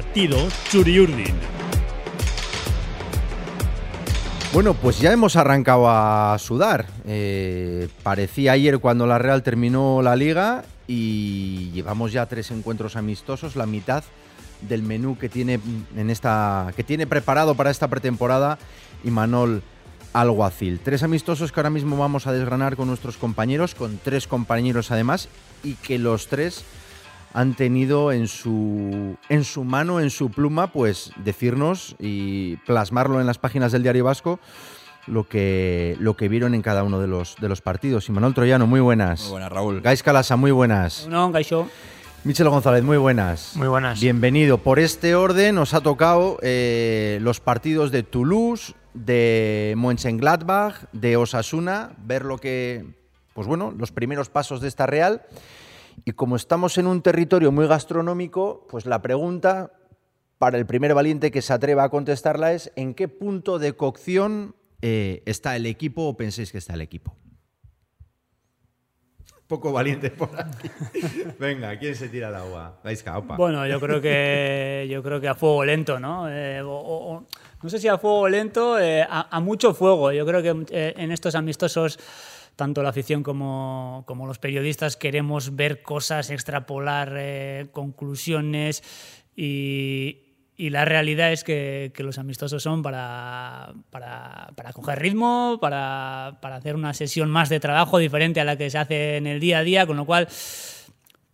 partido Churiurdin. Bueno, pues ya hemos arrancado a sudar. Eh, parecía ayer cuando la Real terminó la liga y llevamos ya tres encuentros amistosos, la mitad del menú que tiene en esta que tiene preparado para esta pretemporada Imanol Alguacil. Tres amistosos que ahora mismo vamos a desgranar con nuestros compañeros, con tres compañeros además, y que los tres han tenido en su, en su mano, en su pluma, pues decirnos y plasmarlo en las páginas del Diario Vasco lo que, lo que vieron en cada uno de los, de los partidos. Y Manuel Troyano, muy buenas. Muy buenas, Raúl. Gais Calasa, muy buenas. No, Gaisho. Michel González, muy buenas. Muy buenas. Bienvenido. Por este orden nos ha tocado eh, los partidos de Toulouse, de Mönchengladbach, de Osasuna, ver lo que, pues bueno, los primeros pasos de esta Real. Y como estamos en un territorio muy gastronómico, pues la pregunta para el primer valiente que se atreva a contestarla es ¿en qué punto de cocción eh, está el equipo o penséis que está el equipo? Poco valiente por aquí. Venga, ¿quién se tira al agua? Opa. Bueno, yo creo que yo creo que a fuego lento, ¿no? Eh, o- o- no sé si a fuego lento, eh, a, a mucho fuego. Yo creo que eh, en estos amistosos tanto la afición como, como los periodistas queremos ver cosas, extrapolar eh, conclusiones y, y la realidad es que, que los amistosos son para, para, para coger ritmo, para, para hacer una sesión más de trabajo diferente a la que se hace en el día a día, con lo cual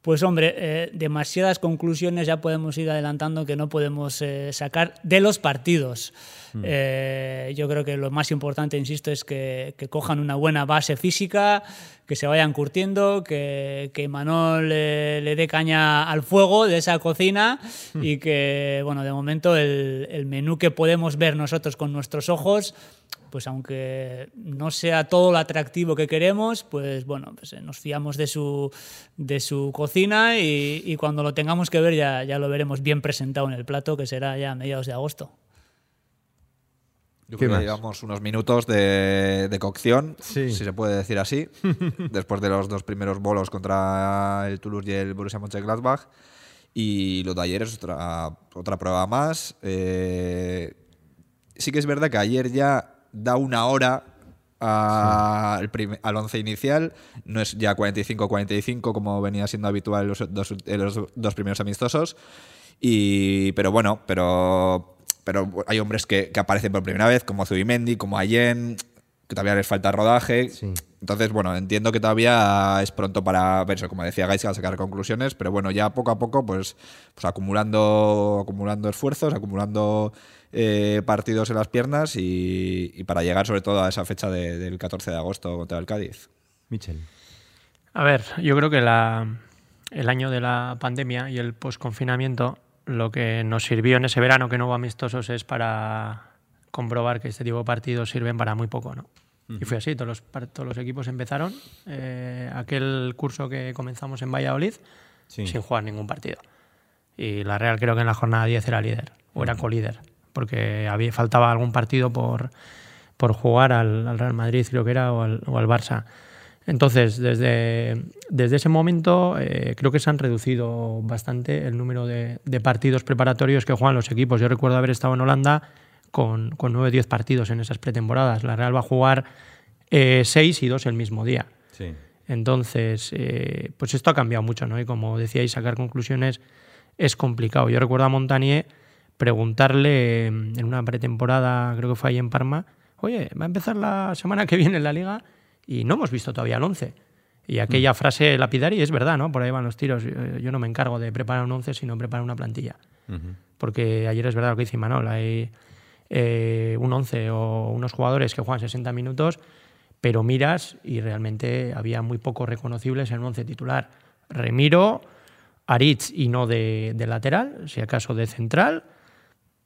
pues hombre, eh, demasiadas conclusiones ya podemos ir adelantando que no podemos eh, sacar de los partidos. Eh, yo creo que lo más importante, insisto, es que, que cojan una buena base física, que se vayan curtiendo, que, que Manol le dé caña al fuego de esa cocina y que, bueno, de momento el, el menú que podemos ver nosotros con nuestros ojos pues aunque no sea todo lo atractivo que queremos, pues bueno, pues eh, nos fiamos de su, de su cocina y, y cuando lo tengamos que ver ya, ya lo veremos bien presentado en el plato, que será ya a mediados de agosto. Yo ¿Qué creo más? que llevamos unos minutos de, de cocción, Sí. si se puede decir así, después de los dos primeros bolos contra el Toulouse y el Borussia Mönchengladbach. Y lo de ayer es otra, otra prueba más. Eh, sí que es verdad que ayer ya da una hora a- al, prim- al once inicial. No es ya 45-45 como venía siendo habitual en los dos, en los dos primeros amistosos. Y, pero bueno, pero, pero hay hombres que, que aparecen por primera vez, como Zubimendi, como Allen, que todavía les falta rodaje. Sí. Entonces, bueno, entiendo que todavía es pronto para ver eso, como decía Gaisca, sacar conclusiones, pero bueno, ya poco a poco, pues, pues acumulando, acumulando esfuerzos, acumulando eh, partidos en las piernas y, y para llegar sobre todo a esa fecha de- del 14 de agosto contra el Cádiz. Michel. A ver, yo creo que la- el año de la pandemia y el post-confinamiento lo que nos sirvió en ese verano que no hubo amistosos es para comprobar que este tipo de partidos sirven para muy poco, ¿no? Y fue así, todos los, par- todos los equipos empezaron eh, aquel curso que comenzamos en Valladolid Sí. sin jugar ningún partido. Y la Real creo que en la jornada 10 era líder, o era colíder, porque había, faltaba algún partido por, por jugar al, al Real Madrid, creo que era, o al, o al Barça. Entonces, desde, desde ese momento eh, creo que se han reducido bastante el número de, de partidos preparatorios que juegan los equipos. Yo recuerdo haber estado en Holanda con, con 9 o 10 partidos en esas pretemporadas. La Real va a jugar 6 y 2 el mismo día. Sí. Entonces, eh, pues esto ha cambiado mucho, ¿no? Y como decíais, sacar conclusiones es complicado. Yo recuerdo a Montanier preguntarle eh, en una pretemporada, creo que fue ahí en Parma, oye, va a empezar la semana que viene la liga y no hemos visto todavía el 11. Y aquella frase lapidaria es verdad, ¿no? Por ahí van los tiros. Yo, yo no me encargo de preparar un 11, sino preparar una plantilla. Porque ayer es verdad lo que dice Manol, hay eh, un 11 o unos jugadores que juegan 60 minutos, pero miras y realmente había muy pocos reconocibles en un 11 titular. Remiro, Aritz y no de, lateral, si acaso de central,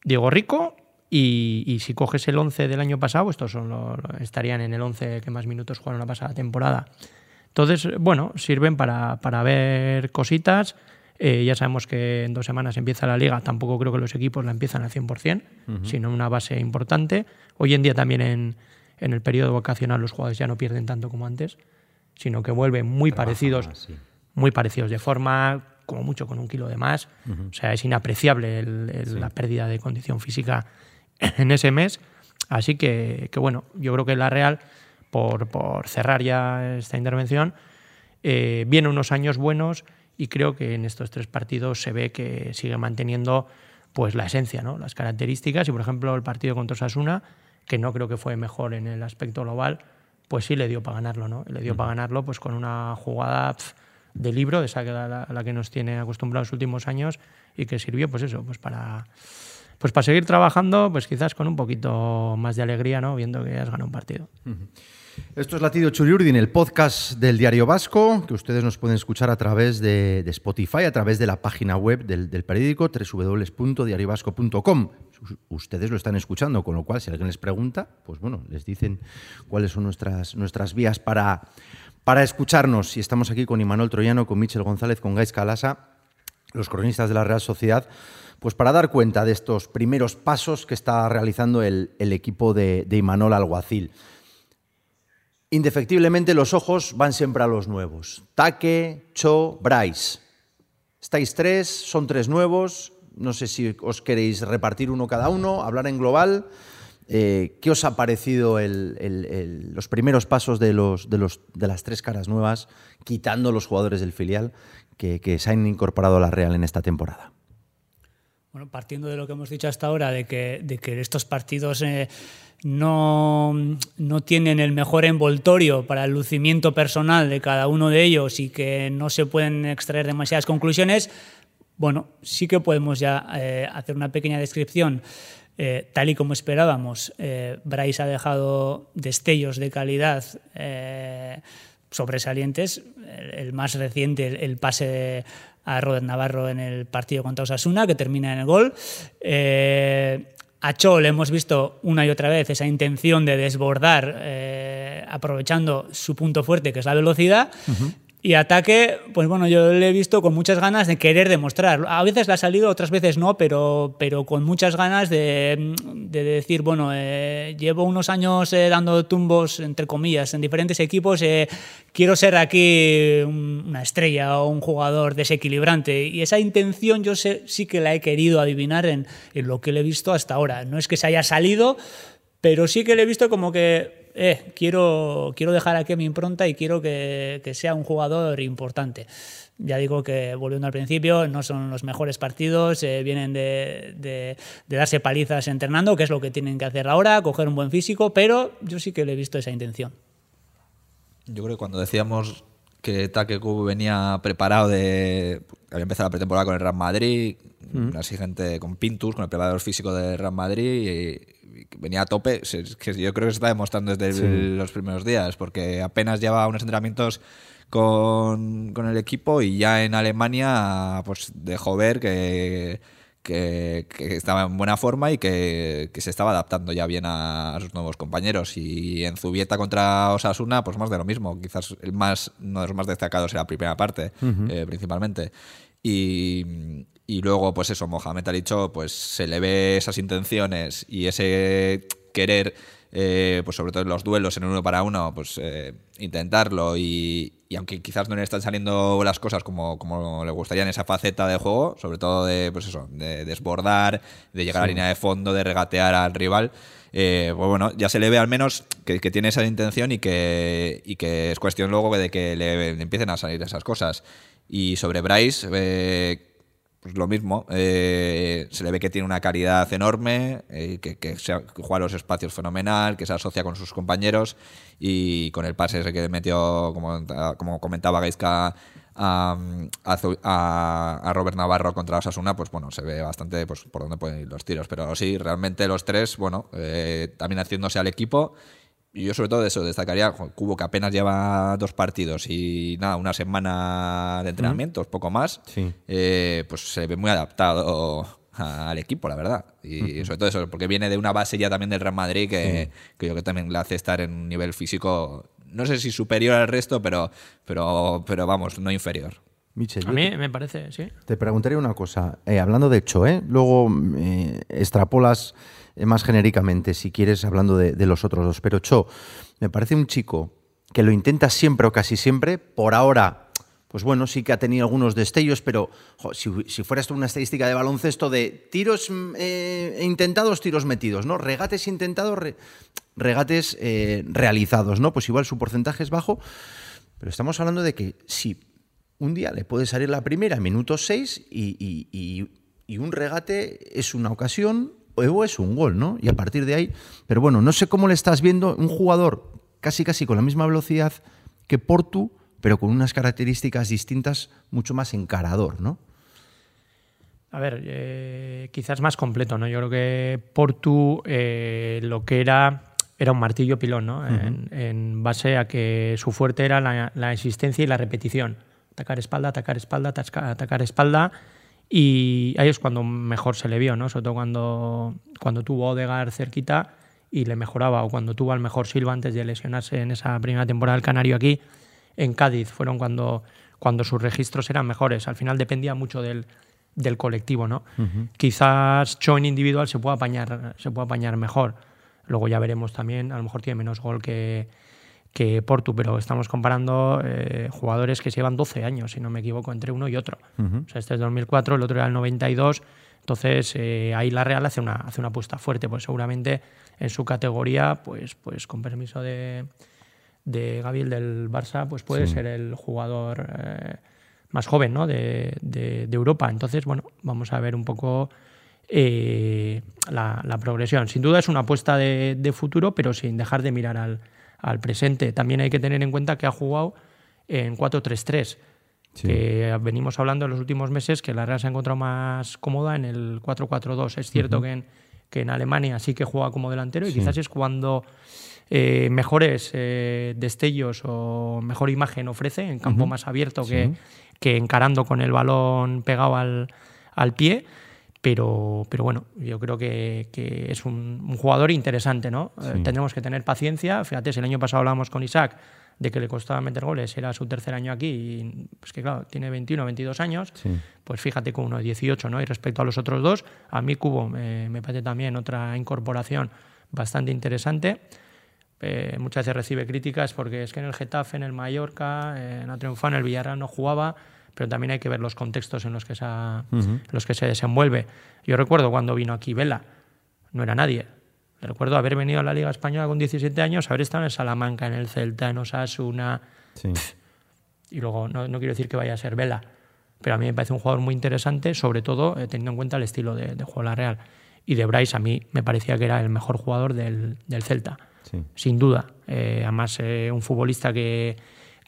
Diego Rico y, y si coges el 11 del año pasado, estos son los- estarían en el 11 que más minutos jugaron la pasada temporada. Entonces, bueno, sirven para, para ver cositas. Eh, ya sabemos que en dos semanas empieza la liga, tampoco creo que los equipos la empiezan al 100%, sino una base importante. Hoy en día también en, en el periodo vacacional los jugadores ya no pierden tanto como antes, sino que vuelven muy parecidos, sí. muy parecidos de forma, como mucho con un kilo de más. O sea, es inapreciable la pérdida de condición física en ese mes. Así que, que bueno, yo creo que la Real, por, por cerrar ya esta intervención, eh, viene unos años buenos y creo que en estos tres partidos se ve que sigue manteniendo pues la esencia, ¿no? las características. Y por ejemplo, el partido contra Osasuna, que no creo que fue mejor en el aspecto global, pues sí le dio para ganarlo, ¿no? Le dio para ganarlo pues con una jugada de libro, de esa que la, la, que nos tiene acostumbrados los últimos años y que sirvió pues eso, pues para pues para seguir trabajando, pues quizás con un poquito más de alegría, ¿no? Viendo que has ganado un partido. Esto es Latido Churiurdin, el podcast del Diario Vasco, que ustedes nos pueden escuchar a través de, Spotify, a través de la página web del, periódico www.diariovasco.com. Ustedes lo están escuchando, con lo cual, si alguien les pregunta, pues bueno, les dicen cuáles son nuestras, vías para, escucharnos. Y estamos aquí con Imanol Troyano, con Michel González, con Gais Calasa, los cronistas de la Real Sociedad pues para dar cuenta de estos primeros pasos que está realizando el, equipo de, Imanol Alguacil. Indefectiblemente los ojos van siempre a los nuevos. Taque, Cho, Bryce. Estáis tres, son tres nuevos. No sé si os queréis repartir uno cada uno, hablar en global. Eh, ¿Qué os ha parecido los primeros pasos de, las tres caras nuevas, quitando los jugadores del filial que, se han incorporado a la Real en esta temporada? Bueno, partiendo de lo que hemos dicho hasta ahora, de que, de que estos partidos eh, no, no, tienen el mejor envoltorio para el lucimiento personal de cada uno de ellos y que no se pueden extraer demasiadas conclusiones, bueno, sí que podemos ya eh, hacer una pequeña descripción. Eh, tal y como esperábamos, Bryce ha dejado destellos de calidad sobresalientes. El, más reciente, el, pase a Robert Navarro en el partido contra Osasuna, que termina en el gol. Eh, a Cho le hemos visto una y otra vez esa intención de desbordar, eh, aprovechando su punto fuerte, que es la velocidad. Y ataque, pues bueno, yo le he visto con muchas ganas de querer demostrar. A veces le ha salido, otras veces no, pero, pero con muchas ganas de, de decir, bueno, eh, llevo unos años eh, dando tumbos, entre comillas, en diferentes equipos, eh, quiero ser aquí una estrella o un jugador desequilibrante. Y esa intención yo sé, sí que la he querido adivinar en, en lo que le he visto hasta ahora. No es que se haya salido, pero sí que le he visto como que eh, quiero, quiero dejar aquí mi impronta y quiero que, sea un jugador importante. Ya digo que, volviendo al principio, no son los mejores partidos, eh, vienen de, darse palizas entrenando, que es lo que tienen que hacer ahora, coger un buen físico, pero yo sí que le he visto esa intención. Yo creo que cuando decíamos que Take venía preparado de. Había empezado la pretemporada con el Real Madrid, mm. así gente con Pintus, con el preparador físico del Real Madrid, y venía a tope, que yo creo que se está demostrando desde los primeros días, porque apenas lleva unos entrenamientos con, el equipo y ya en Alemania pues dejó ver que, que, estaba en buena forma y que, se estaba adaptando ya bien a, sus nuevos compañeros. Y en Zubieta contra Osasuna, pues más de lo mismo. Quizás el más, uno de los más destacados era la primera parte, eh, principalmente. Y, y luego, pues eso, Mohamed ha dicho, pues se le ve esas intenciones y ese querer, eh, pues sobre todo en los duelos en uno para uno, pues eh, intentarlo y, aunque quizás no le están saliendo las cosas como, como le gustaría en esa faceta de juego, sobre todo de, pues eso, de desbordar, de llegar a la línea de fondo, de regatear al rival, eh, pues bueno, ya se le ve al menos que, tiene esa intención y que, y que es cuestión luego de que le, empiecen a salir esas cosas. Y sobre Bryce, pues lo mismo, eh, se le ve que tiene una calidad enorme, eh, que, que, juega los espacios fenomenal, que se asocia con sus compañeros y con el pase ese que metió, como, como comentaba Gaisca, a, a, Robert Navarro contra Osasuna, pues bueno, se ve bastante pues, por dónde pueden ir los tiros. Pero sí, realmente los tres, bueno, eh, también haciéndose al equipo y yo sobre todo eso destacaría Cubo que apenas lleva dos partidos y nada, una semana de entrenamientos, poco más, eh, pues se ve muy adaptado al equipo, la verdad. Y sobre todo eso, porque viene de una base ya también del Real Madrid que, que yo que también le hace estar en un nivel físico, no sé si superior al resto, pero, pero, pero vamos, no inferior. a mí me parece, sí. Te preguntaría una cosa, eh, hablando de hecho, ¿eh? luego eh, extrapolas más genéricamente, si quieres, hablando de, los otros dos. Pero Cho, me parece un chico que lo intenta siempre o casi siempre, por ahora pues bueno, sí que ha tenido algunos destellos, pero si, si, fuera esto una estadística de baloncesto de tiros mm, eh, intentados, tiros metidos, ¿no? Regates intentados, re, regates eh, realizados, ¿no? Pues igual su porcentaje es bajo, pero estamos hablando de que si un día le puede salir la primera, minuto 6, y, y, y, y un regate es una ocasión o es un gol, ¿no? Y a partir de ahí, pero bueno, no sé cómo le estás viendo un jugador casi casi con la misma velocidad que Portu, pero con unas características distintas, mucho más encarador, ¿no? A ver, eh, quizás más completo, ¿no? Yo creo que Portu eh, lo que era era un martillo pilón, ¿no? Uh -huh. en, en, base a que su fuerte era la, la, existencia y la repetición. Atacar espalda, atacar espalda, atacar espalda. Y ahí es cuando mejor se le vio, ¿no? Sobre todo cuando, cuando tuvo Odegar cerquita y le mejoraba, o cuando tuvo al mejor Silva antes de lesionarse en esa primera temporada del Canario aquí, en Cádiz, fueron cuando, cuando sus registros eran mejores. Al final dependía mucho del, del colectivo, ¿no? Uh -huh. Quizás Cho en individual se pueda apañar, se pueda apañar mejor. Luego ya veremos también, a lo mejor tiene menos gol que, que Portu, pero estamos comparando eh, jugadores que se llevan 12 años, si no me equivoco, entre uno y otro. Uh -huh. O sea, este es 2004, el otro era el 92. Entonces, eh, ahí la Real hace una, hace una apuesta fuerte, pues seguramente en su categoría, pues, pues con permiso de, de Gabriel del Barça, pues puede sí. ser el jugador eh, más joven ¿no? de, de, de, Europa. Entonces, bueno, vamos a ver un poco la, la, progresión. Sin duda es una apuesta de, de, futuro, pero sin dejar de mirar al, al, presente. También hay que tener en cuenta que ha jugado en 4-3-3. Sí. que venimos hablando en los últimos meses que la Real se ha encontrado más cómoda en el 4-4-2. Es cierto uh -huh. que, en, que, en, Alemania sí que juega como delantero y sí. quizás es cuando eh, mejores eh, destellos o mejor imagen ofrece en campo uh -huh. más abierto sí. que, que, encarando con el balón pegado al, al pie. Pero, pero, bueno, yo creo que, que es un, un, jugador interesante, ¿no? Sí. Eh, tendremos que tener paciencia. Fíjate, si el año pasado hablábamos con Isaac de que le costaba meter goles, era su tercer año aquí, y pues que claro, tiene 21, 22 años, sí. pues fíjate con uno de 18, ¿no? Y respecto a los otros dos, a mí Cubo me, me parece también otra incorporación bastante interesante. Eh, muchas veces recibe críticas porque es que en el Getafe, en el Mallorca, eh, en el Triunfán, en el Villarreal no jugaba, pero también hay que ver los contextos en los que, se, uh -huh. los que se desenvuelve. Yo recuerdo cuando vino aquí Vela, no era nadie. Recuerdo haber venido a la Liga Española con 17 años, haber estado en Salamanca, en el Celta, en Osasuna. Sí. Y luego, no, no, quiero decir que vaya a ser Vela, pero a mí me parece un jugador muy interesante, sobre todo eh, teniendo en cuenta el estilo de, de juego de la Real. Y de Bryce a mí me parecía que era el mejor jugador del, del Celta, sí. sin duda. Eh, además, eh, un futbolista que,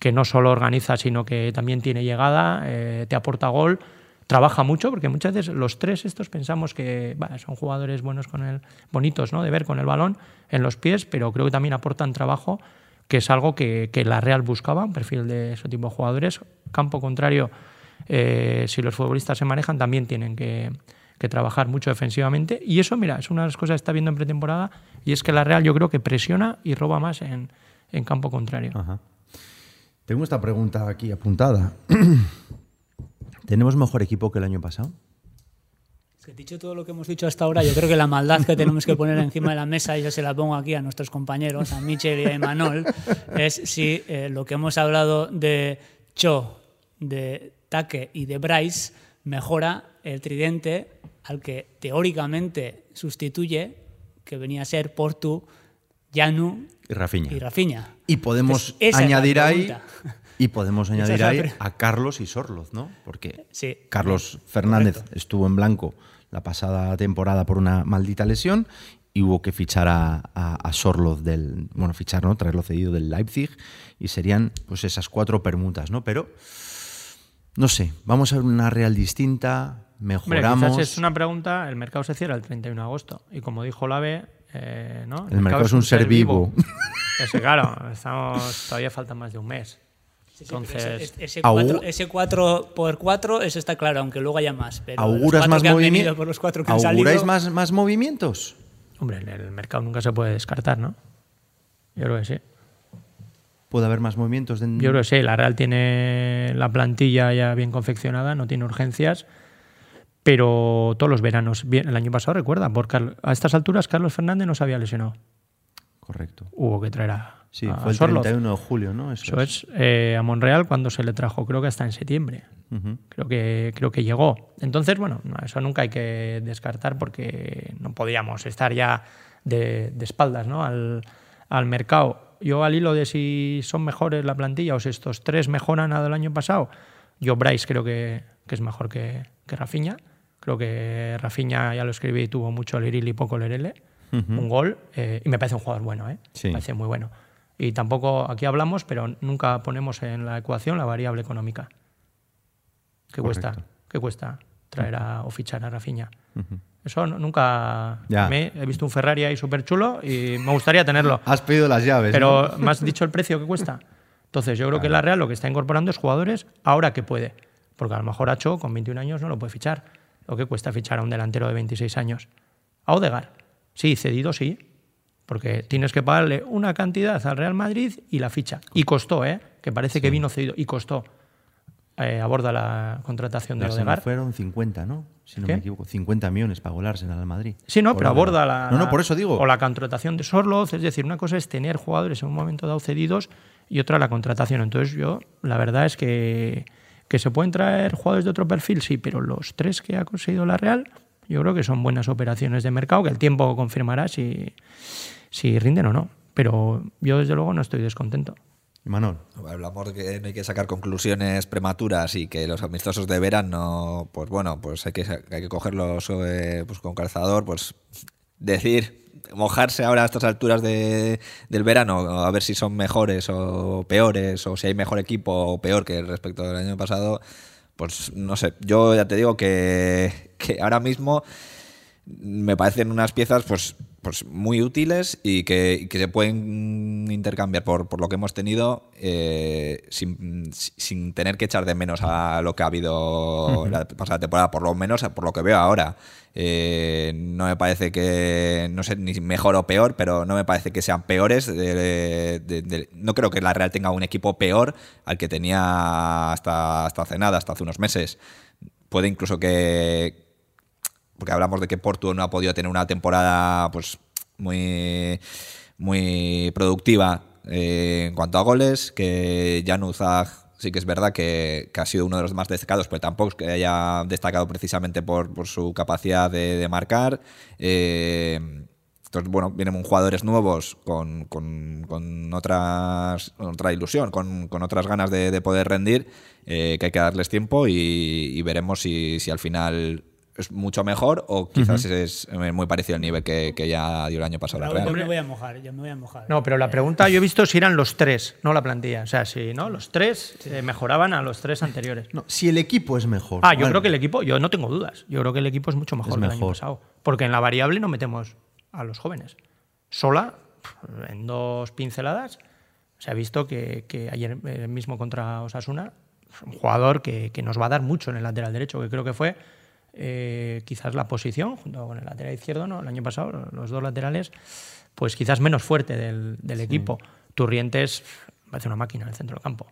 que no solo organiza, sino que también tiene llegada, eh, te aporta gol trabaja mucho, porque muchas veces los tres estos pensamos que son jugadores buenos con el, bonitos, ¿no? De ver con el balón en los pies, pero creo que también aportan trabajo, que es algo que, que la Real buscaba, un perfil de ese tipo de jugadores. Campo contrario, eh, si los futbolistas se manejan, también tienen que, que, trabajar mucho defensivamente. Y eso, mira, es una de las cosas que está viendo en pretemporada, y es que la Real yo creo que presiona y roba más en, en campo contrario. Ajá. Tengo esta pregunta aquí apuntada. ¿Tenemos mejor equipo que el año pasado? Es que dicho todo lo que hemos dicho hasta ahora, yo creo que la maldad que tenemos que poner encima de la mesa, y yo se la pongo aquí a nuestros compañeros, a Michel y a Emanuel, es si eh, lo que hemos hablado de Cho, de Taque y de Bryce mejora el tridente al que teóricamente sustituye, que venía a ser Portu, Yanu y Rafinha. Y, Rafinha. Y podemos Entonces, añadir ahí y podemos añadir ahí a Carlos y Sorloz, ¿no? Porque sí, Carlos Fernández correcto. estuvo en blanco la pasada temporada por una maldita lesión y hubo que fichar a, a, a Sorloz del. Bueno, fichar, ¿no? Traerlo cedido del Leipzig y serían pues esas cuatro permutas, ¿no? Pero. No sé, vamos a ver una Real distinta, mejoramos. Hombre, es una pregunta, el mercado se cierra el 31 de agosto y como dijo Lave, eh, ¿no? El, el mercado, mercado, es un ser vivo. vivo. Ese, claro, estamos, todavía falta más de un mes. Entonces, ese, 4, ese 4 por 4, eso está claro, aunque luego haya más. Pero ¿Auguras más movimientos? ¿Auguráis salido, más, más movimientos? Hombre, en el mercado nunca se puede descartar, ¿no? Yo creo que sí. ¿Puede haber más movimientos? De... Yo creo que sí. La Real tiene la plantilla ya bien confeccionada, no tiene urgencias. Pero todos los veranos, bien, el año pasado recuerda, porque a estas alturas Carlos Fernández no se había lesionado. Correcto. Hubo que traer a, Sí, a fue el Sorloz. 31 de julio, ¿no? Eso, Eso es eh, a Monreal cuando se le trajo, creo que hasta en septiembre. Creo que, creo que llegó. Entonces, bueno, no, eso nunca hay que descartar porque no podíamos estar ya de, de espaldas ¿no? al, al mercado. Yo al hilo de si son mejores la plantilla o si estos tres mejoran a del año pasado, yo Bryce creo que, que es mejor que, que Rafinha. Creo que Rafinha, ya lo escribí, tuvo mucho Liril y poco Lerele. Un gol. eh, y me parece un jugador bueno, ¿eh? Sí. Me parece muy bueno. Y tampoco, aquí hablamos, pero nunca ponemos en la ecuación la variable económica. ¿Qué cuesta? ¿Qué cuesta traer a, o fichar a Rafinha? Eso nunca... Ya. Me, he visto un Ferrari ahí súper chulo y me gustaría tenerlo. Has pedido las llaves. Pero ¿no? me has dicho el precio que cuesta. Entonces, yo creo que la Real lo que está incorporando es jugadores ahora que puede. Porque a lo mejor Acho con 21 años no lo puede fichar. Lo que cuesta fichar a un delantero de 26 años. A Odegar. Sí, cedido sí. Porque tienes que pagarle una cantidad al Real Madrid y la ficha. Y costó, ¿eh? Que parece que vino cedido. Y costó. Eh, aborda la contratación de Odegar. fueron 50, ¿no? Si no ¿Qué? me equivoco. 50 millones pagó el Arsenal al Madrid. Sí, no, pero Odegaard. aborda la. No, no, por eso digo. O la contratación de Sorloz, es decir, una cosa es tener jugadores en un momento dado cedidos y otra la contratación. Entonces, yo, la verdad es que, que se pueden traer jugadores de otro perfil, sí, pero los tres que ha conseguido la Real, yo creo que son buenas operaciones de mercado, que el tiempo confirmará si, si rinden o no. Pero yo, desde luego, no estoy descontento. Manol. Hablamos de que no hay que sacar conclusiones prematuras y que los amistosos de verano, pues bueno, pues hay que, hay que cogerlos eh, pues con calzador, pues decir, mojarse ahora a estas alturas de- del verano, a ver si son mejores o peores, o si hay mejor equipo o peor que respecto del año pasado, pues no sé, yo ya te digo que, que ahora mismo me parecen unas piezas pues, pues muy útiles y que, que se pueden intercambiar por, por lo que hemos tenido eh, sin, sin tener que echar de menos a lo que ha habido la pasada temporada, por lo menos por lo que veo ahora. Eh, no me parece que, no sé ni mejor o peor, pero no me parece que sean peores. de- de- de- no creo que la Real tenga un equipo peor al que tenía hasta, hasta hace nada, hasta hace unos meses. Puede incluso que, porque hablamos de que Porto no ha podido tener una temporada pues muy muy productiva eh, en cuanto a goles, que Jan Uzag sí que es verdad que, ha sido uno de los más destacados, pero tampoco es que haya destacado precisamente por, su capacidad de, marcar. Eh, entonces, bueno, vienen jugadores nuevos con, con- con otras, otra ilusión, con, con otras ganas de, de poder rendir, eh, que hay que darles tiempo y, veremos si al final es mucho mejor o quizás es muy parecido al nivel que, que ya dio el año pasado la yo me voy a mojar, yo me voy a mojar. No, pero la pregunta yo he visto si eran los tres, no la plantilla. O sea, si no, los tres eh, mejoraban a los tres anteriores. No, si el equipo es mejor. Ah, yo Bueno, creo que el equipo, yo no tengo dudas. Yo creo que el equipo es mucho mejor Es que el año pasado. Porque en la variable no metemos a los jóvenes. Sola, en dos pinceladas, se ha visto que, que ayer eh, mismo contra Osasuna, un jugador que, que nos va a dar mucho en el lateral derecho, que creo que fue eh, quizás la posición, junto con el lateral izquierdo, ¿no? el año pasado, los dos laterales, pues quizás menos fuerte del, del equipo. Turrientes parece una máquina en el centro del campo.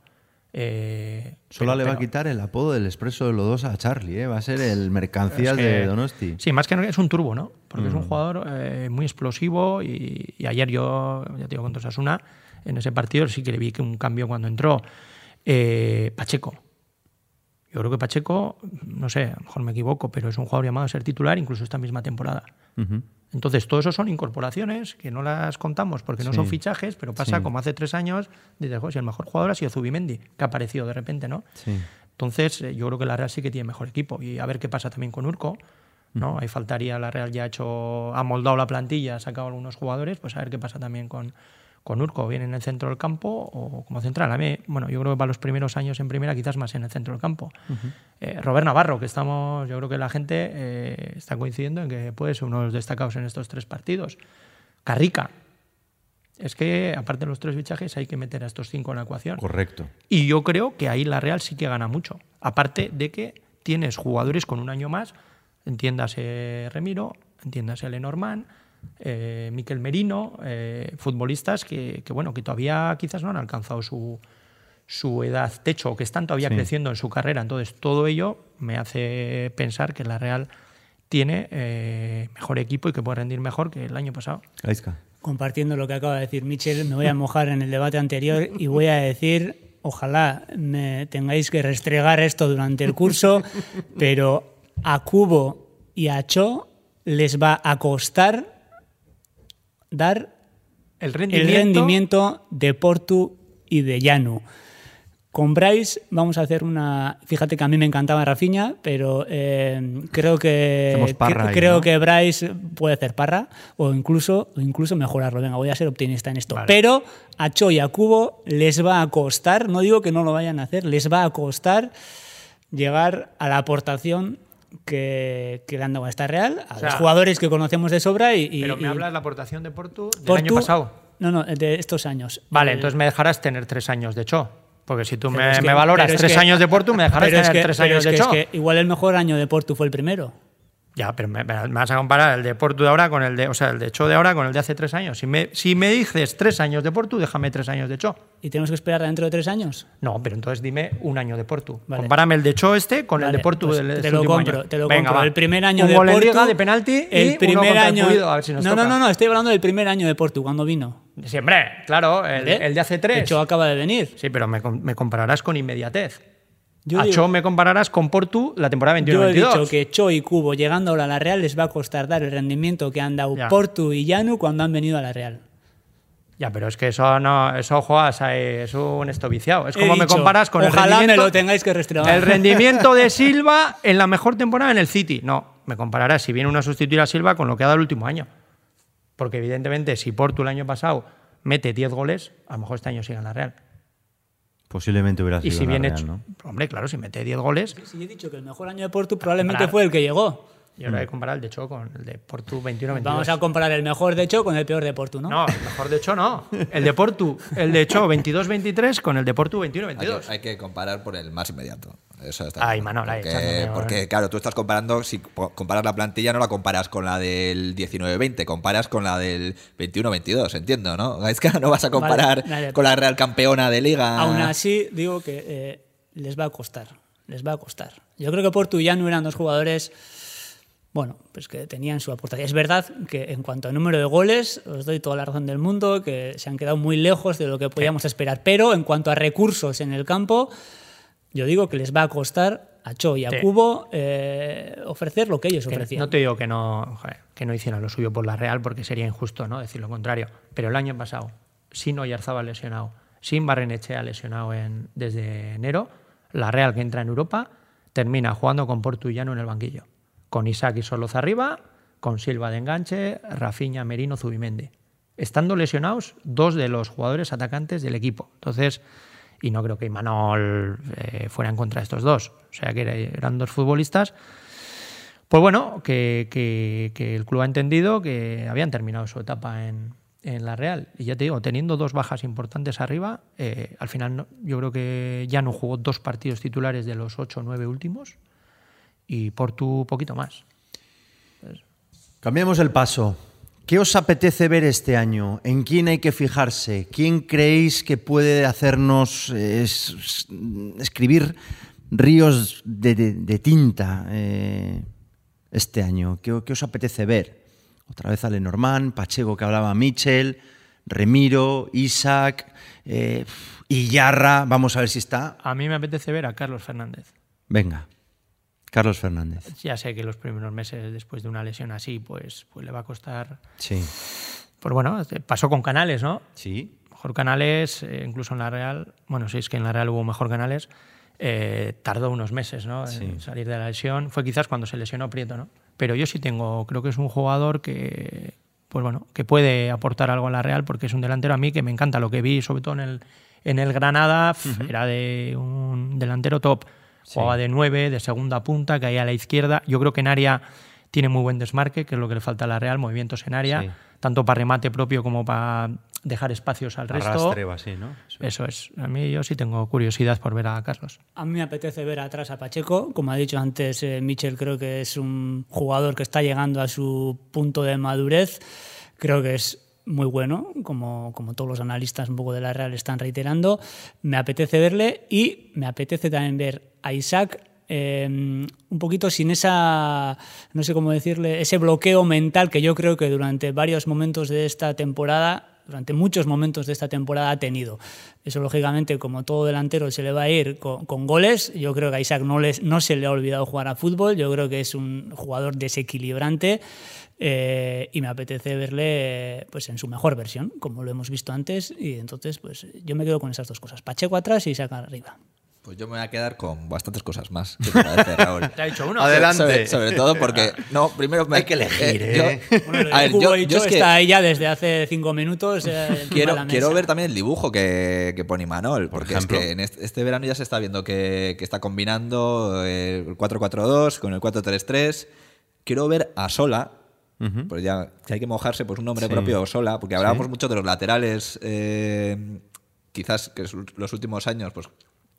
Eh, Solo pero- le va a quitar el apodo del expreso de los dos a Charlie, ¿eh? Va a ser el mercancías Es que- de Donosti. Sí, más que nada es un turbo, ¿no? Porque Mm. es un jugador eh, muy explosivo y, y ayer yo, ya te digo, contra Osasuna, en ese partido sí que le vi que un cambio cuando entró. Pacheco. Yo creo que Pacheco, no sé, a lo mejor me equivoco, pero es un jugador llamado a ser titular incluso esta misma temporada. Entonces, todo eso son incorporaciones que no las contamos porque no Sí. son fichajes, pero pasa Sí. como hace tres años, dices, "Joder, si el mejor jugador ha sido Zubimendi, que ha aparecido de repente, ¿no? Sí. Entonces, eh, yo creo que la Real sí que tiene mejor equipo. Y a ver qué pasa también con Urco. ¿no? Ahí faltaría, la Real ya ha hecho, ha moldado la plantilla, ha sacado algunos jugadores, pues a ver qué pasa también con, con Urco, bien en el centro del campo o como central. A mí, bueno, yo creo que para los primeros años en primera, quizás más en el centro del campo. Eh, Robert Navarro, que estamos, yo creo que la gente eh, está coincidiendo en que puede ser uno de los destacados en estos tres partidos. Carrica. Es que, aparte de los tres fichajes, hay que meter a estos cinco en la ecuación. Correcto. Y yo creo que ahí la Real sí que gana mucho. Aparte de que tienes jugadores con un año más, entiéndase Remiro, entiéndase Lenormand, eh, Miquel Merino, eh, futbolistas que, que, bueno, que todavía quizás no han alcanzado su, su edad techo o que están todavía Sí. creciendo en su carrera. Entonces, todo ello me hace pensar que la Real tiene eh, mejor equipo y que puede rendir mejor que el año pasado. Compartiendo lo que acaba de decir Michel, me voy a mojar en el debate anterior y voy a decir, ojalá me tengáis que restregar esto durante el curso, pero a Cubo y a Cho les va a costar dar El el rendimiento, de Portu y de Llanu. Con Bryce vamos a hacer una. Fíjate que a mí me encantaba Rafinha, pero eh, creo que parra ahí, creo ¿no? que Bryce puede hacer parra o incluso o incluso mejorarlo. Venga, voy a ser optimista en esto. Vale. Pero a Cho y a Cubo les va a costar. No digo que no lo vayan a hacer, les va a costar llegar a la aportación que, que a esta Real, a O sea, los jugadores que conocemos de sobra y, y- Pero me y- hablas de la aportación de Portu del Portu- año pasado. No, no, de estos años. Vale, Eh, entonces me dejarás tener tres años de Cho. Porque si tú me, es que- me valoras tres que- años de Portu, me dejarás tener tres años de Cho. es que igual el mejor año de Portu fue el primero. Ya, pero me, me vas a comparar el de Portu de ahora con el de, o sea, el de Cho de ahora con el de hace tres años. Si me, si me dices tres años de Portu, déjame tres años de Cho. ¿Y tenemos que esperar dentro de tres años? No, pero entonces dime un año de Portu. Vale. Compárame el de Cho este con el Vale, de Portu pues del de te este lo compro, año. te lo Venga, compro. va. El primer año un de Portu, Liga de penalti y el uno primer el año. Pulido, a ver si nos no, toca. no, no, no, estoy hablando del primer año de Portu cuando vino. Siempre, claro, el, ¿Vale? el de hace De tres. hecho, acaba de venir. Sí, pero me, me compararás con inmediatez. Yo a digo- Cho me compararás con Portu la temporada Yo he 21-22. dicho que Cho y Cubo llegando ahora a la Real les va a costar dar el rendimiento que han dado Ya. Portu y Llanu cuando han venido a la Real. Ya, pero es que eso no, eso juegas, es un esto viciado. Es como me comparas con el Ojalá me rendimiento, lo tengáis que restregar. el rendimiento de Silva en la mejor temporada en el City. No, me compararás si viene uno a sustituir a Silva con lo que ha dado el último año. Porque evidentemente si Portu el año pasado mete 10 goles, a lo mejor este año sigue en la Real. Posiblemente hubiera Y sido si la bien Real, hecho, ¿no? hombre, claro, si mete 10 goles, Si he dicho que el mejor año de Portu probablemente fue el que llegó. Yo ahora he comparado el de Cho con el de Portu 21-22. Vamos a comparar el mejor de Cho con el peor de Portu, ¿no? No, el mejor de Cho no. El de Portu, el de Cho 22-23 con el de Portu Hay que, 21-22. hay que comparar por el más inmediato. Eso está Ay, claro. Manol, ahí, porque, porque, bueno. claro, tú estás comparando, si comparas la plantilla, no la comparas con la del 19-20, comparas con la del 21-22, entiendo, ¿no? Es que no vas a comparar Vale, vale. con la Real Campeona de Liga. Aún así, digo que eh, les va a costar. Les va a costar. Yo creo que Portu y Llanu eran dos jugadores. Bueno, pues que tenían su aportación. Es verdad que en cuanto a número de goles, os doy toda la razón del mundo, que se han quedado muy lejos de lo que podíamos esperar. Pero en cuanto a recursos en el campo, yo digo que les va a costar a Cho y a Sí. Cubo eh, ofrecer lo que ellos Que ofrecían. no te digo que no, joder, que no hicieran lo suyo por la Real, porque sería injusto ¿no? decir lo contrario. Pero el año pasado, sin Oyarzabal lesionado, sin Barrenechea lesionado en, desde enero, la Real que entra en Europa termina jugando con Portu y Llano en el banquillo. Con Isaac y Soloz arriba, con Silva de enganche, Rafinha, Merino, Zubimendi. Estando lesionados dos de los jugadores atacantes del equipo. Entonces, y no creo que Imanol eh, fuera en contra de estos dos. O sea que era- eran dos futbolistas pues bueno, que, el club ha entendido que habían terminado su etapa en, en la Real. Y ya te digo, teniendo dos bajas importantes arriba, eh, al final no- yo creo que ya no jugó dos partidos titulares de los ocho o nueve últimos y Portu poquito más. Cambiamos el paso. ¿Qué os apetece ver este año? ¿En quién hay que fijarse? ¿Quién creéis que puede hacernos eh, es- es- escribir ríos de, de- de tinta eh, este año? ¿Qué, qué os apetece ver? Otra vez a Lenormand, Pacheco que hablaba Michel, Remiro, Isaac, eh, Iyarra. Vamos a ver si está. A mí me apetece ver a Carlos Fernández. Venga, Carlos Fernández. Ya sé que los primeros meses después de una lesión así, pues, pues le va a costar. Sí. Pues bueno, pasó con Canales, ¿no? Sí. Mejor Canales, eh, incluso en la Real, bueno, si es que en la Real hubo mejor Canales, eh, tardó unos meses ¿no? Sí. en salir de la lesión. Fue quizás cuando se lesionó Prieto, ¿no? Pero yo sí tengo, creo que es un jugador que, pues bueno, que puede aportar algo a la Real porque es un delantero a mí que me encanta lo que vi, sobre todo en el, en el Granada, era de un delantero top. Jugaba de nueve, de segunda punta, caía a la izquierda. Yo creo que en área tiene muy buen desmarque, que es lo que le falta a la Real, movimientos en área, Sí. tanto para remate propio como para dejar espacios al resto. Así, ¿no? Eso. Eso es. A mí yo sí tengo curiosidad por ver a Carlos. A mí me apetece ver atrás a Pacheco. Como ha dicho antes eh, Michel, creo que es un jugador que está llegando a su punto de madurez. Creo que es muy bueno, como, como todos los analistas un poco de la Real están reiterando. Me apetece verle y me apetece también ver a Isaac eh, un poquito sin esa, no sé cómo decirle, ese bloqueo mental que yo creo que durante varios momentos de esta temporada durante muchos momentos de esta temporada ha tenido. Eso, lógicamente, como todo delantero se le va a ir con, goles, yo creo que a Isaac no, les, no se le ha olvidado jugar a fútbol, yo creo que es un jugador desequilibrante eh, y me apetece verle pues, en su mejor versión, como lo hemos visto antes, y entonces pues, yo me quedo con esas dos cosas, Pacheco atrás y Isaac arriba. Pues yo me voy a quedar con bastantes cosas más. ¿Qué te parece, Raúl? Te ha dicho uno. Adelante. Sobre, sobre todo porque. No, primero. me- Hay que elegir, yo- ¿eh? Bueno, a ver, yo- yo es que- está ahí ya desde hace cinco minutos. eh, Quiero, la quiero ver también el dibujo que, que pone Imanol, porque es que en este, este verano ya se está viendo que, que está combinando eh, el 4-4-2 con el 4-3-3. Quiero ver a Sola, pues ya si hay que mojarse, pues un nombre Sí. propio Sola, porque hablábamos Sí. mucho de los laterales, eh, quizás que los últimos años, pues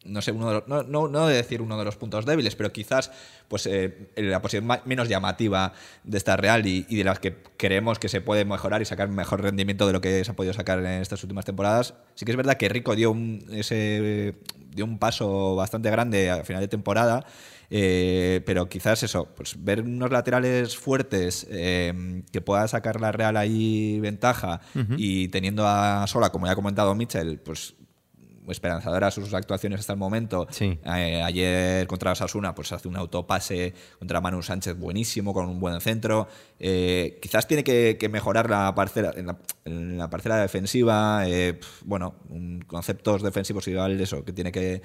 no sé, uno de los- no, no, no de decir uno de los puntos débiles, pero quizás pues eh, la posición menos llamativa de esta Real y, y de las que creemos que se puede mejorar y sacar mejor rendimiento de lo que se ha podido sacar en estas últimas temporadas. Sí que es verdad que Rico dio un, ese, dio un paso bastante grande a final de temporada, eh, pero quizás eso, pues ver unos laterales fuertes eh, que pueda sacar la Real ahí ventaja y teniendo a Sola, como ya ha comentado Mitchell, pues esperanzadora sus actuaciones hasta el momento. Sí. Eh, ayer contra Osasuna pues hace un autopase contra Manu Sánchez buenísimo, con un buen centro. Eh, quizás tiene que, que mejorar la parcela, en, la, en la parcela defensiva. eh, bueno, conceptos defensivos igual eso, que tiene que,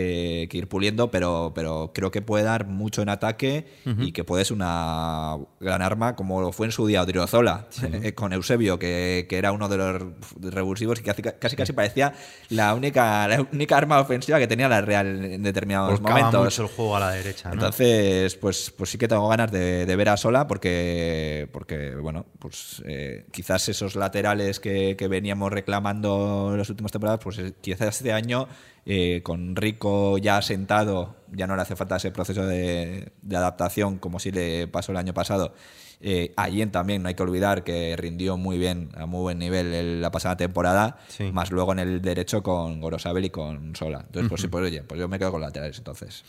que- que ir puliendo, pero, pero creo que puede dar mucho en ataque y que puede ser una gran arma, como lo fue en su día Odriozola, eh, con Eusebio, que, que era uno de los revulsivos y que casi casi, parecía la única, la única arma ofensiva que tenía la Real en determinados Volcaba momentos. mucho el juego a la derecha. ¿no? Entonces, pues, pues sí que tengo ganas de, de ver a Sola porque, porque bueno, pues eh, quizás esos laterales que, que veníamos reclamando en las últimas temporadas, pues eh, quizás este año eh, con Rico ya sentado, ya no le hace falta ese proceso de, de adaptación como si le pasó el año pasado. Eh, Allen también, no hay que olvidar que rindió muy bien, a muy buen nivel el- la pasada temporada, Sí. más luego en el derecho con Gorosabel y con Sola. Entonces, pues sí, pues oye, pues yo me quedo con laterales entonces.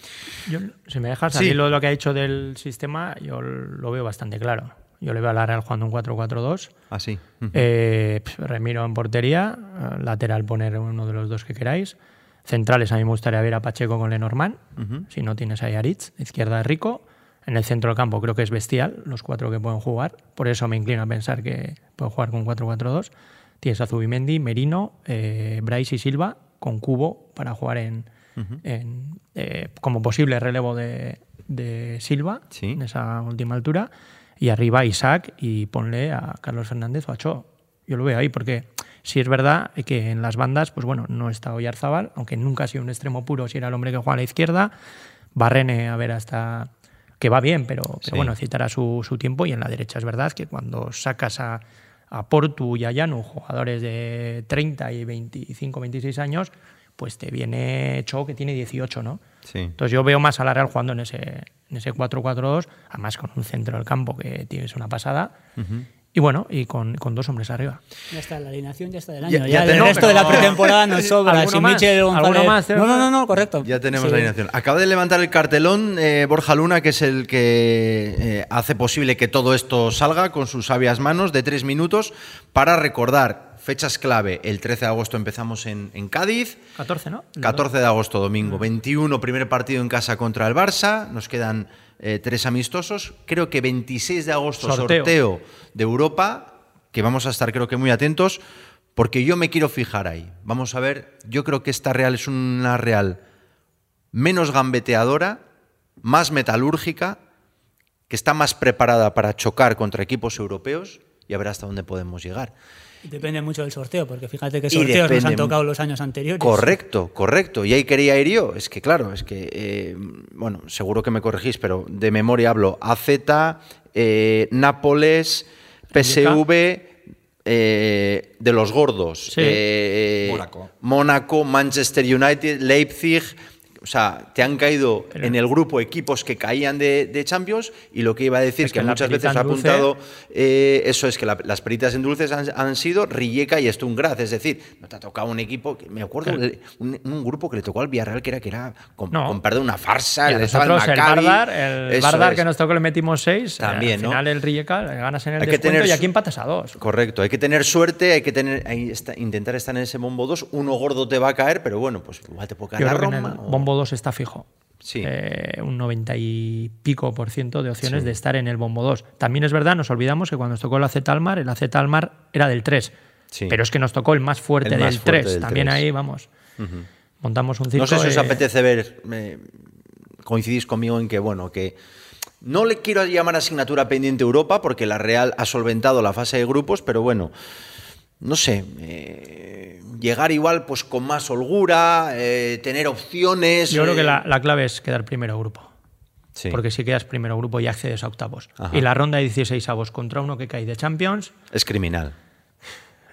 Yo, si me dejas salir lo de lo que ha dicho del sistema, yo lo veo bastante claro. Yo le veo a la Real jugando un 4-4-2. Así. Eh, pf, Remiro en portería, lateral poner uno de los dos que queráis. Centrales a mí me gustaría ver a Pacheco con Lenormand, si no tienes a Yaritz, izquierda Rico. En el centro del campo creo que es bestial, los cuatro que pueden jugar. Por eso me inclino a pensar que pueden jugar con 4-4-2. Tienes a Zubimendi, Merino, eh, Bryce y Silva con Cubo para jugar en, en, eh, como posible relevo de, de Silva Sí. en esa última altura. Y arriba Isaac y ponle a Carlos Fernández o a Cho. Yo lo veo ahí porque si es verdad que en las bandas, pues bueno, no está Oyarzábal, aunque nunca ha sido un extremo puro si era el hombre que juega a la izquierda. Barrene, a ver, hasta que va bien, pero, pero Sí. bueno, necesitará su, su tiempo. Y en la derecha es verdad que cuando sacas a, a Portu y a Llano, jugadores de 30 y 25, 26 años, pues te viene Cho que tiene 18, ¿no? Sí. Entonces yo veo más a la Real jugando en ese, en ese 4-4-2, además con un centro del campo que tienes una pasada. Y bueno, y con, con dos hombres arriba. Ya está, la alineación ya está del Ya- año. ya Ya, el tenemos- resto de la no. pretemporada nos sobra. ¿Alguno Si más? Michel ¿Alguno González. más? No, no, no, no, correcto. Ya tenemos Sí. la alineación. Acaba de levantar el cartelón eh, Borja Luna, que es el que eh, hace posible que todo esto salga con sus sabias manos de tres minutos para recordar fechas clave. El 13 de agosto empezamos en, en Cádiz. 14, ¿no? 14 de agosto, domingo. 21, primer partido en casa contra el Barça. Nos quedan eh, tres amistosos. Creo que 26 de agosto, Sorteo. sorteo. de Europa, que vamos a estar creo que muy atentos, porque yo me quiero fijar ahí. Vamos a ver, yo creo que esta Real es una Real menos gambeteadora, más metalúrgica, que está más preparada para chocar contra equipos europeos y a ver hasta dónde podemos llegar. Depende mucho del sorteo, porque fíjate que sorteos nos han tocado los años anteriores. Correcto, correcto. Y ahí quería ir yo. Es que, claro, es que, eh, bueno, seguro que me corregís, pero de memoria hablo AZ, eh, Nápoles, PSV, eh, de los gordos. Sí. eh, Mónaco. Mónaco, Manchester United, Leipzig, o sea, te han caído en el grupo equipos que caían de, de Champions y lo que iba a decir Es que, muchas veces ha apuntado eh, eso es que la- las peritas en dulces han, han sido Rijeka y Sturm es decir, no te ha tocado un equipo, que, me acuerdo, Claro. un, un grupo que le tocó al Villarreal que era que era con, No. con perdón, una farsa, le el nosotros el Maccabi, Bardar, el Bardar que nos tocó le metimos seis. También, al ¿no? final el Rijeka ganas en el Hay que descuento tener y aquí empatas a dos. Correcto, hay que tener suerte, hay que tener, hay esta- intentar estar en ese bombo 2. Uno gordo te va a caer, pero bueno, pues igual te puede caer la Roma. bombo 2 está fijo. Sí. Eh, un 90 y pico por ciento de opciones Sí. de estar en el bombo 2. También es verdad, nos olvidamos que cuando nos tocó el AZ Almar, el AZ Almar era del 3. Sí. Pero es que nos tocó el más fuerte El más del fuerte 3. del También 3. ahí, vamos, montamos un circo. No sé si os eh, apetece ver, me- coincidís conmigo en que, bueno, que no le quiero llamar asignatura pendiente Europa porque la Real ha solventado la fase de grupos, pero bueno, no sé, eh, llegar igual pues con más holgura, eh, tener opciones. Yo creo que eh, la, la clave es quedar primero grupo. Sí. Porque si quedas primero grupo ya accedes a octavos. Ajá. Y la ronda de 16 avos contra uno que cae de Champions, es criminal.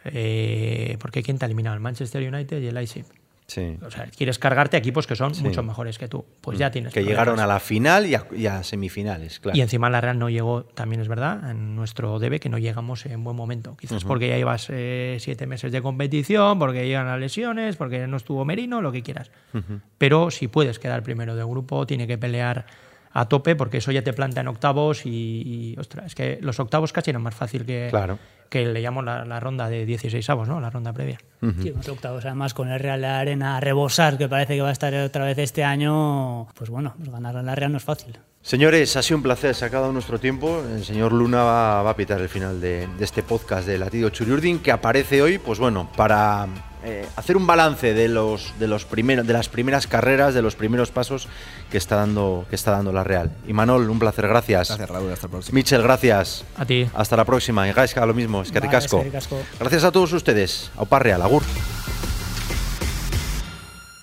eh, porque ¿quién te ha eliminado? El Manchester United y el Leipzig. Sí. O sea, quieres cargarte equipos que son mucho mejores que tú. Pues ya tienes Que problemas. llegaron a la final y a, y a semifinales, claro. Y encima la Real no llegó, también es verdad, en nuestro debe que no llegamos en buen momento. Quizás porque ya llevas eh, siete meses de competición, porque llegan las lesiones, porque no estuvo Merino, lo que quieras. Pero si puedes quedar primero de grupo, tiene que pelear a tope, porque eso ya te planta en octavos y, y, ostras, es que los octavos casi eran más fácil que, Claro. que le llamo la, la ronda de 16 avos, ¿no? La ronda previa. Sí, unos octavos, además con el Real de Arena a rebosar, que parece que va a estar otra vez este año, pues bueno, pues ganar en la Real no es fácil. Señores, ha sido un placer, se ha acabado nuestro tiempo. El señor Luna va, va a pitar el final de, de este podcast de Latido Churiurdin, que aparece hoy, pues bueno, para eh, hacer un balance de los, de los primeros, de las primeras carreras, de los primeros pasos que está dando, que está dando la Real. Y Manol, un placer, gracias. Gracias, Raúl. Hasta el próximo. Michel, gracias. A ti. Hasta la próxima. Y Gaisca, lo mismo. Es que Vale, ricasco. eskerrik asko. Gracias a todos ustedes. Aupa Real, Agur.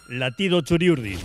Latido Churiurdin.